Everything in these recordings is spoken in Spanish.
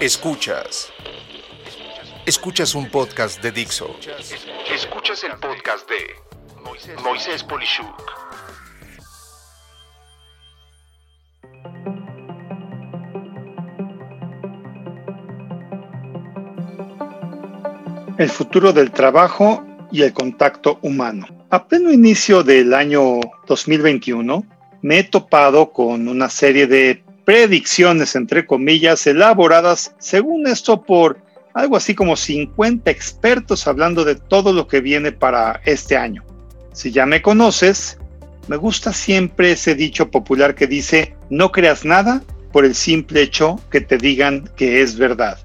Escuchas. Escuchas un podcast de Dixo. Escuchas el podcast de Moisés Polishuk. El futuro del trabajo y el contacto humano. A pleno inicio del año 2021, me he topado con una serie de predicciones, entre comillas, elaboradas, según esto, por algo así como 50 expertos hablando de todo lo que viene para este año. Si ya me conoces, me gusta siempre ese dicho popular que dice, no creas nada por el simple hecho que te digan que es verdad.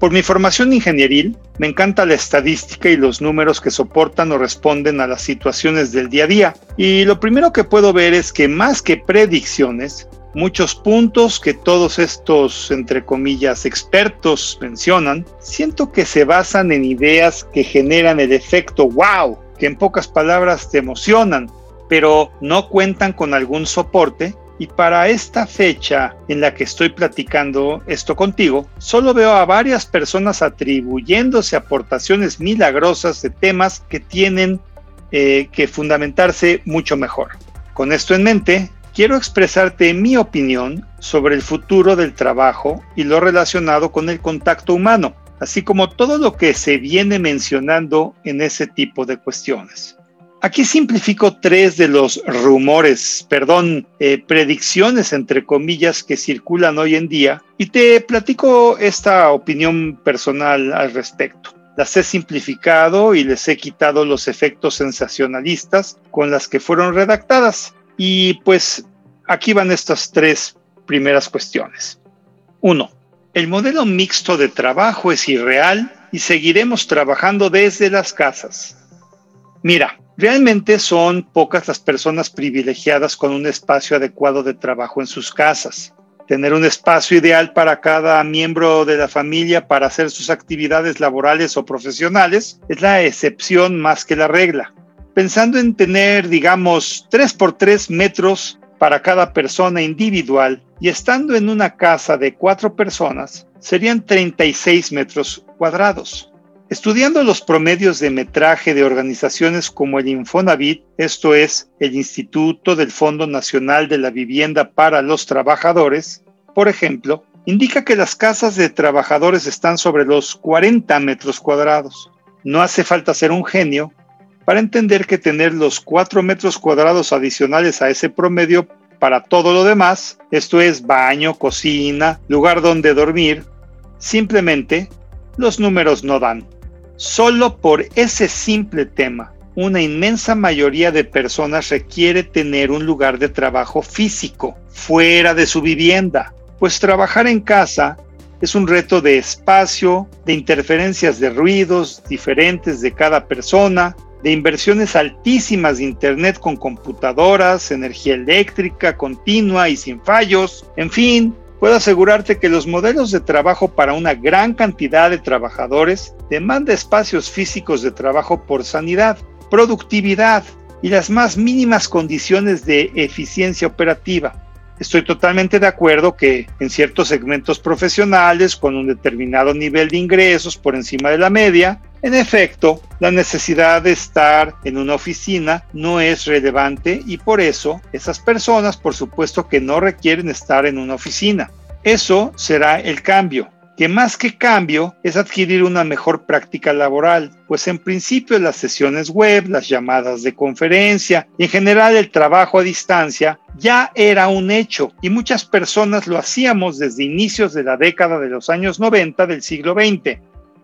Por mi formación ingenieril, me encanta la estadística y los números que soportan o responden a las situaciones del día a día. Y lo primero que puedo ver es que más que predicciones, muchos puntos que todos estos, entre comillas, expertos mencionan, siento que se basan en ideas que generan el efecto wow, que en pocas palabras te emocionan, pero no cuentan con algún soporte y para esta fecha en la que estoy platicando esto contigo, solo veo a varias personas atribuyéndose aportaciones milagrosas de temas que tienen eh, que fundamentarse mucho mejor. Con esto en mente, quiero expresarte mi opinión sobre el futuro del trabajo y lo relacionado con el contacto humano, así como todo lo que se viene mencionando en ese tipo de cuestiones. Aquí simplifico tres de los rumores, perdón, eh, predicciones entre comillas que circulan hoy en día y te platico esta opinión personal al respecto. Las he simplificado y les he quitado los efectos sensacionalistas con las que fueron redactadas. Y pues aquí van estas tres primeras cuestiones. Uno, el modelo mixto de trabajo es irreal y seguiremos trabajando desde las casas. Mira, Realmente son pocas las personas privilegiadas con un espacio adecuado de trabajo en sus casas. Tener un espacio ideal para cada miembro de la familia para hacer sus actividades laborales o profesionales es la excepción más que la regla. Pensando en tener, digamos, 3 por 3 metros para cada persona individual y estando en una casa de cuatro personas, serían 36 metros cuadrados. Estudiando los promedios de metraje de organizaciones como el Infonavit, esto es, el Instituto del Fondo Nacional de la Vivienda para los Trabajadores, por ejemplo, indica que las casas de trabajadores están sobre los 40 metros cuadrados. No hace falta ser un genio para entender que tener los 4 metros cuadrados adicionales a ese promedio para todo lo demás, esto es baño, cocina, lugar donde dormir, simplemente los números no dan. Solo por ese simple tema, una inmensa mayoría de personas requiere tener un lugar de trabajo físico, fuera de su vivienda, pues trabajar en casa es un reto de espacio, de interferencias de ruidos diferentes de cada persona, de inversiones altísimas de Internet con computadoras, energía eléctrica continua y sin fallos, en fin, Puedo asegurarte que los modelos de trabajo para una gran cantidad de trabajadores demanda espacios físicos de trabajo por sanidad, productividad y las más mínimas condiciones de eficiencia operativa. Estoy totalmente de acuerdo que en ciertos segmentos profesionales con un determinado nivel de ingresos por encima de la media, en efecto, la necesidad de estar en una oficina no es relevante y por eso esas personas por supuesto que no requieren estar en una oficina. Eso será el cambio que más que cambio es adquirir una mejor práctica laboral, pues en principio las sesiones web, las llamadas de conferencia y en general el trabajo a distancia ya era un hecho y muchas personas lo hacíamos desde inicios de la década de los años 90 del siglo XX.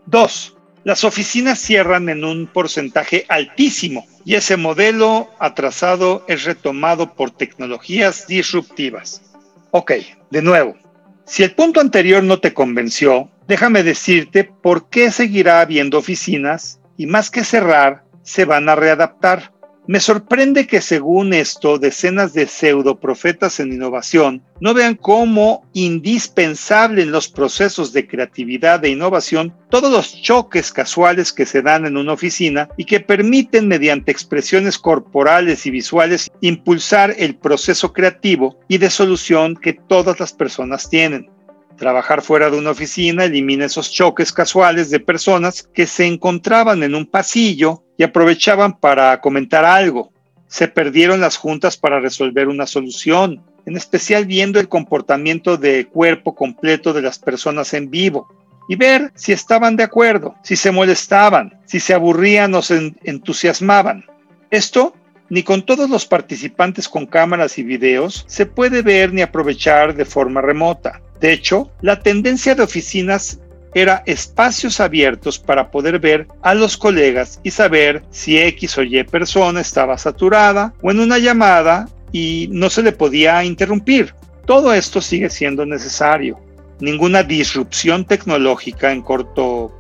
2. Las oficinas cierran en un porcentaje altísimo y ese modelo atrasado es retomado por tecnologías disruptivas. Ok, de nuevo, si el punto anterior no te convenció, déjame decirte por qué seguirá habiendo oficinas y más que cerrar, se van a readaptar. Me sorprende que según esto, decenas de pseudoprofetas en innovación no vean como indispensable en los procesos de creatividad e innovación todos los choques casuales que se dan en una oficina y que permiten mediante expresiones corporales y visuales impulsar el proceso creativo y de solución que todas las personas tienen. Trabajar fuera de una oficina elimina esos choques casuales de personas que se encontraban en un pasillo y aprovechaban para comentar algo. Se perdieron las juntas para resolver una solución, en especial viendo el comportamiento de cuerpo completo de las personas en vivo y ver si estaban de acuerdo, si se molestaban, si se aburrían o se entusiasmaban. Esto ni con todos los participantes con cámaras y videos se puede ver ni aprovechar de forma remota. De hecho, la tendencia de oficinas era espacios abiertos para poder ver a los colegas y saber si X o Y persona estaba saturada o en una llamada y no se le podía interrumpir. Todo esto sigue siendo necesario. Ninguna disrupción tecnológica en corto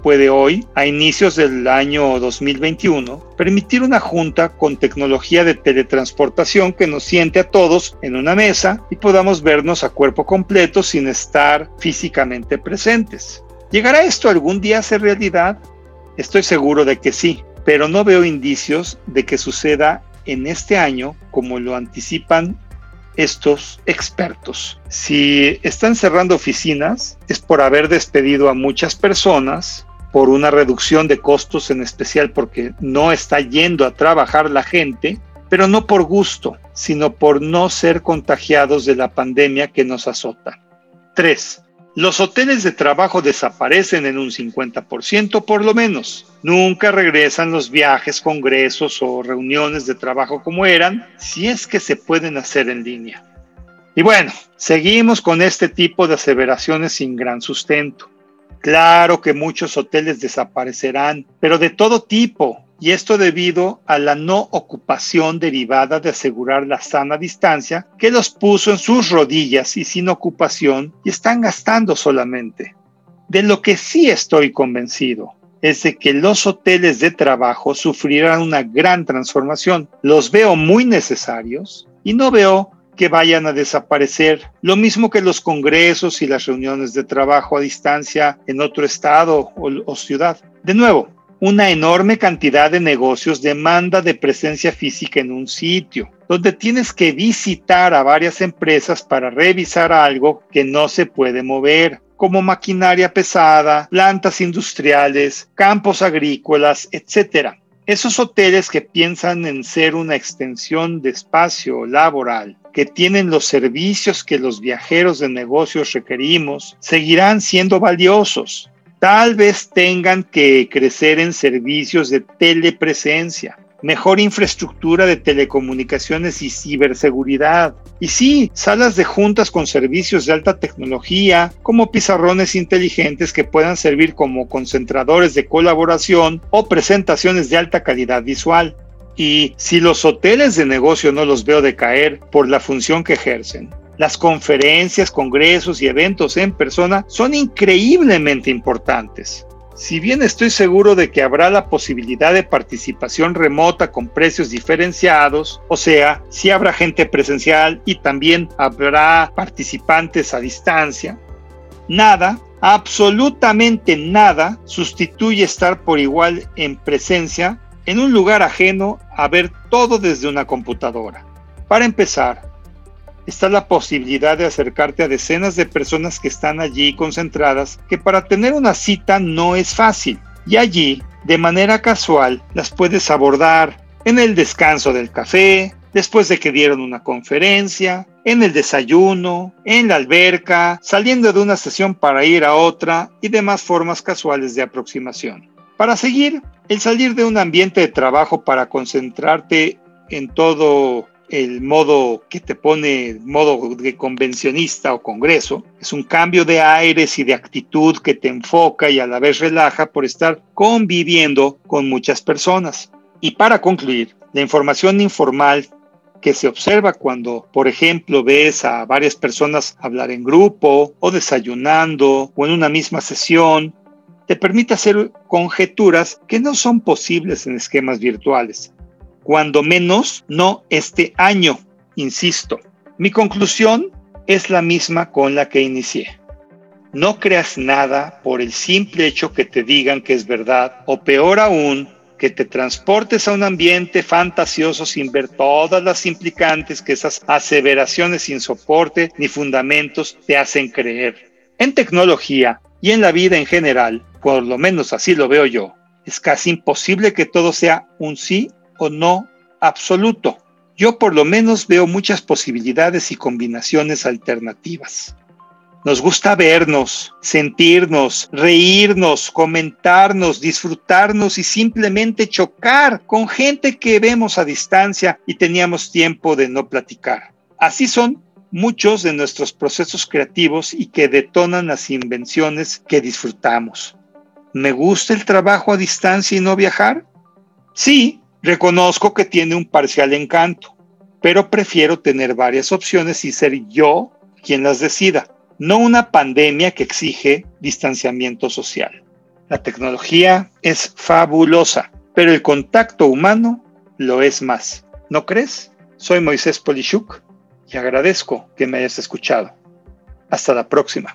puede hoy, a inicios del año 2021, permitir una junta con tecnología de teletransportación que nos siente a todos en una mesa y podamos vernos a cuerpo completo sin estar físicamente presentes. ¿Llegará esto algún día a ser realidad? Estoy seguro de que sí, pero no veo indicios de que suceda en este año como lo anticipan estos expertos. Si están cerrando oficinas es por haber despedido a muchas personas, por una reducción de costos en especial porque no está yendo a trabajar la gente, pero no por gusto, sino por no ser contagiados de la pandemia que nos azota. 3. Los hoteles de trabajo desaparecen en un 50% por lo menos. Nunca regresan los viajes, congresos o reuniones de trabajo como eran, si es que se pueden hacer en línea. Y bueno, seguimos con este tipo de aseveraciones sin gran sustento. Claro que muchos hoteles desaparecerán, pero de todo tipo, y esto debido a la no ocupación derivada de asegurar la sana distancia que los puso en sus rodillas y sin ocupación y están gastando solamente. De lo que sí estoy convencido es de que los hoteles de trabajo sufrirán una gran transformación. Los veo muy necesarios y no veo que vayan a desaparecer, lo mismo que los congresos y las reuniones de trabajo a distancia en otro estado o, o ciudad. De nuevo, una enorme cantidad de negocios demanda de presencia física en un sitio, donde tienes que visitar a varias empresas para revisar algo que no se puede mover, como maquinaria pesada, plantas industriales, campos agrícolas, etc. Esos hoteles que piensan en ser una extensión de espacio laboral, que tienen los servicios que los viajeros de negocios requerimos, seguirán siendo valiosos, Tal vez tengan que crecer en servicios de telepresencia, mejor infraestructura de telecomunicaciones y ciberseguridad. Y sí, salas de juntas con servicios de alta tecnología, como pizarrones inteligentes que puedan servir como concentradores de colaboración o presentaciones de alta calidad visual. Y si los hoteles de negocio no los veo decaer por la función que ejercen, las conferencias, congresos y eventos en persona son increíblemente importantes. Si bien estoy seguro de que habrá la posibilidad de participación remota con precios diferenciados, o sea, si habrá gente presencial y también habrá participantes a distancia, nada, absolutamente nada, sustituye estar por igual en presencia en un lugar ajeno a ver todo desde una computadora. Para empezar, está la posibilidad de acercarte a decenas de personas que están allí concentradas, que para tener una cita no es fácil. Y allí, de manera casual, las puedes abordar en el descanso del café, después de que dieron una conferencia, en el desayuno, en la alberca, saliendo de una sesión para ir a otra y demás formas casuales de aproximación. Para seguir, el salir de un ambiente de trabajo para concentrarte en todo el modo que te pone modo de convencionista o congreso. Es un cambio de aires y de actitud que te enfoca y a la vez relaja por estar conviviendo con muchas personas. Y para concluir, la información informal que se observa cuando, por ejemplo, ves a varias personas hablar en grupo o desayunando o en una misma sesión, te permite hacer conjeturas que no son posibles en esquemas virtuales cuando menos no este año, insisto. Mi conclusión es la misma con la que inicié. No creas nada por el simple hecho que te digan que es verdad o peor aún, que te transportes a un ambiente fantasioso sin ver todas las implicantes que esas aseveraciones sin soporte ni fundamentos te hacen creer. En tecnología y en la vida en general, por lo menos así lo veo yo, es casi imposible que todo sea un sí o no absoluto. Yo por lo menos veo muchas posibilidades y combinaciones alternativas. Nos gusta vernos, sentirnos, reírnos, comentarnos, disfrutarnos y simplemente chocar con gente que vemos a distancia y teníamos tiempo de no platicar. Así son muchos de nuestros procesos creativos y que detonan las invenciones que disfrutamos. ¿Me gusta el trabajo a distancia y no viajar? Sí, reconozco que tiene un parcial encanto, pero prefiero tener varias opciones y ser yo quien las decida no una pandemia que exige distanciamiento social. La tecnología es fabulosa, pero el contacto humano lo es más. ¿No crees? Soy Moisés Polishuk y agradezco que me hayas escuchado. Hasta la próxima.